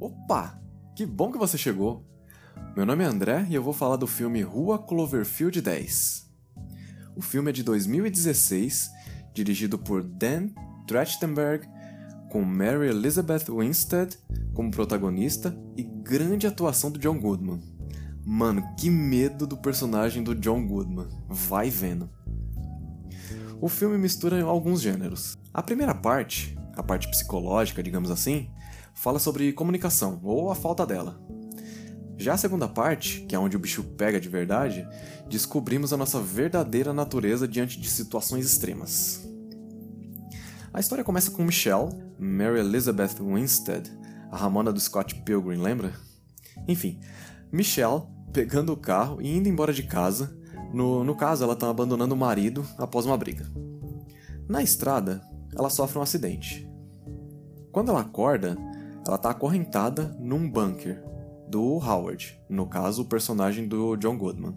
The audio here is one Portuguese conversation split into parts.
Opa! Que bom que você chegou! Meu nome é André e eu vou falar do filme Rua Cloverfield 10. O filme é de 2016, dirigido por Dan Trachtenberg, com Mary Elizabeth Winstead como protagonista e grande atuação do John Goodman. Mano, que medo do personagem do John Goodman. Vai vendo. O filme mistura alguns gêneros. A primeira parte, a parte psicológica, digamos assim, fala sobre comunicação, ou a falta dela. Já a segunda parte, que é onde o bicho pega de verdade, descobrimos a nossa verdadeira natureza diante de situações extremas. A história começa com Michelle, Mary Elizabeth Winstead, a Ramona do Scott Pilgrim, lembra? Enfim, Michelle pegando o carro e indo embora de casa. No, no caso, ela está abandonando o marido após uma briga. Na estrada, ela sofre um acidente. Quando ela acorda, ela está acorrentada num bunker do Howard, no caso, o personagem do John Goodman.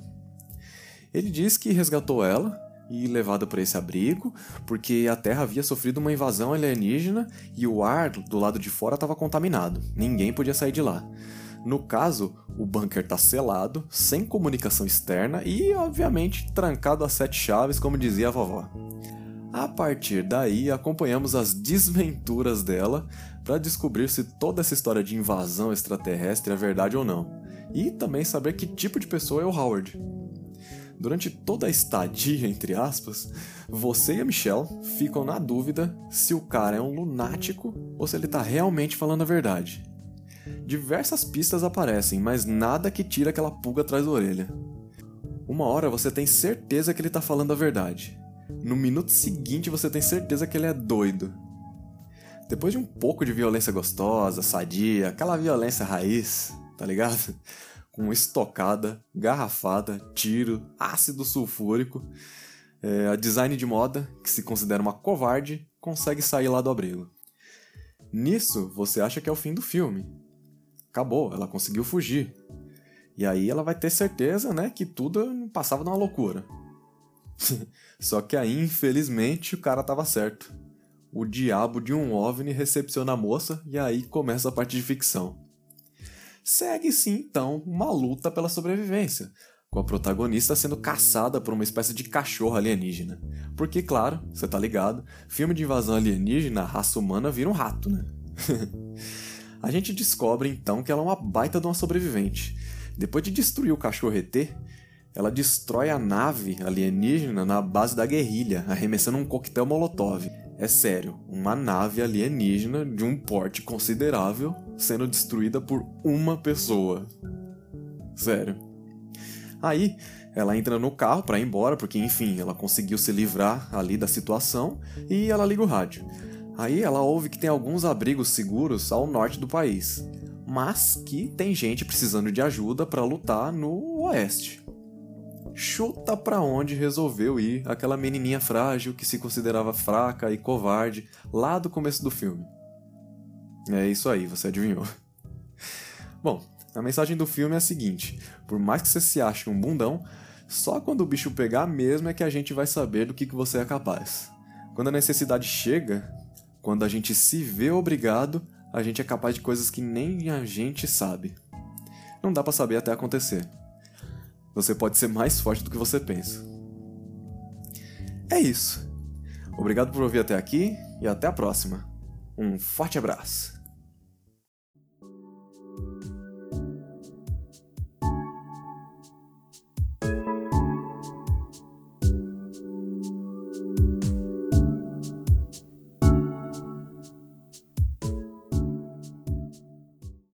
Ele diz que resgatou ela e levada para esse abrigo porque a Terra havia sofrido uma invasão alienígena e o ar do lado de fora estava contaminado. Ninguém podia sair de lá. No caso, o bunker está selado, sem comunicação externa e, obviamente, trancado a sete chaves, como dizia a vovó. A partir daí, acompanhamos as desventuras dela para descobrir se toda essa história de invasão extraterrestre é verdade ou não, e também saber que tipo de pessoa é o Howard. Durante toda a estadia, entre aspas, você e a Michelle ficam na dúvida se o cara é um lunático ou se ele está realmente falando a verdade. Diversas pistas aparecem, mas nada que tira aquela pulga atrás da orelha. Uma hora você tem certeza que ele está falando a verdade, no minuto seguinte você tem certeza que ele é doido. Depois de um pouco de violência gostosa, sadia, aquela violência raiz, tá ligado? Com estocada, garrafada, tiro, ácido sulfúrico, é, a design de moda, que se considera uma covarde, consegue sair lá do abrigo. Nisso, você acha que é o fim do filme. Acabou, ela conseguiu fugir. E aí ela vai ter certeza, né, que tudo passava numa loucura. Só que aí, infelizmente, o cara tava certo. O diabo de um OVNI recepciona a moça e aí começa a parte de ficção. Segue-se então uma luta pela sobrevivência, com a protagonista sendo caçada por uma espécie de cachorro alienígena. Porque, claro, você tá ligado, filme de invasão alienígena, a raça humana vira um rato, né? a gente descobre então que ela é uma baita de uma sobrevivente. Depois de destruir o cachorro ET, ela destrói a nave alienígena na base da guerrilha, arremessando um coquetel molotov. É sério, uma nave alienígena de um porte considerável sendo destruída por uma pessoa. Sério. Aí, ela entra no carro para ir embora, porque enfim, ela conseguiu se livrar ali da situação e ela liga o rádio. Aí ela ouve que tem alguns abrigos seguros ao norte do país, mas que tem gente precisando de ajuda para lutar no oeste chuta para onde resolveu ir aquela menininha frágil que se considerava fraca e covarde lá do começo do filme. É isso aí, você adivinhou. Bom, a mensagem do filme é a seguinte: por mais que você se ache um bundão, só quando o bicho pegar mesmo é que a gente vai saber do que, que você é capaz. Quando a necessidade chega, quando a gente se vê obrigado, a gente é capaz de coisas que nem a gente sabe. Não dá para saber até acontecer. Você pode ser mais forte do que você pensa. É isso. Obrigado por ouvir até aqui e até a próxima. Um forte abraço.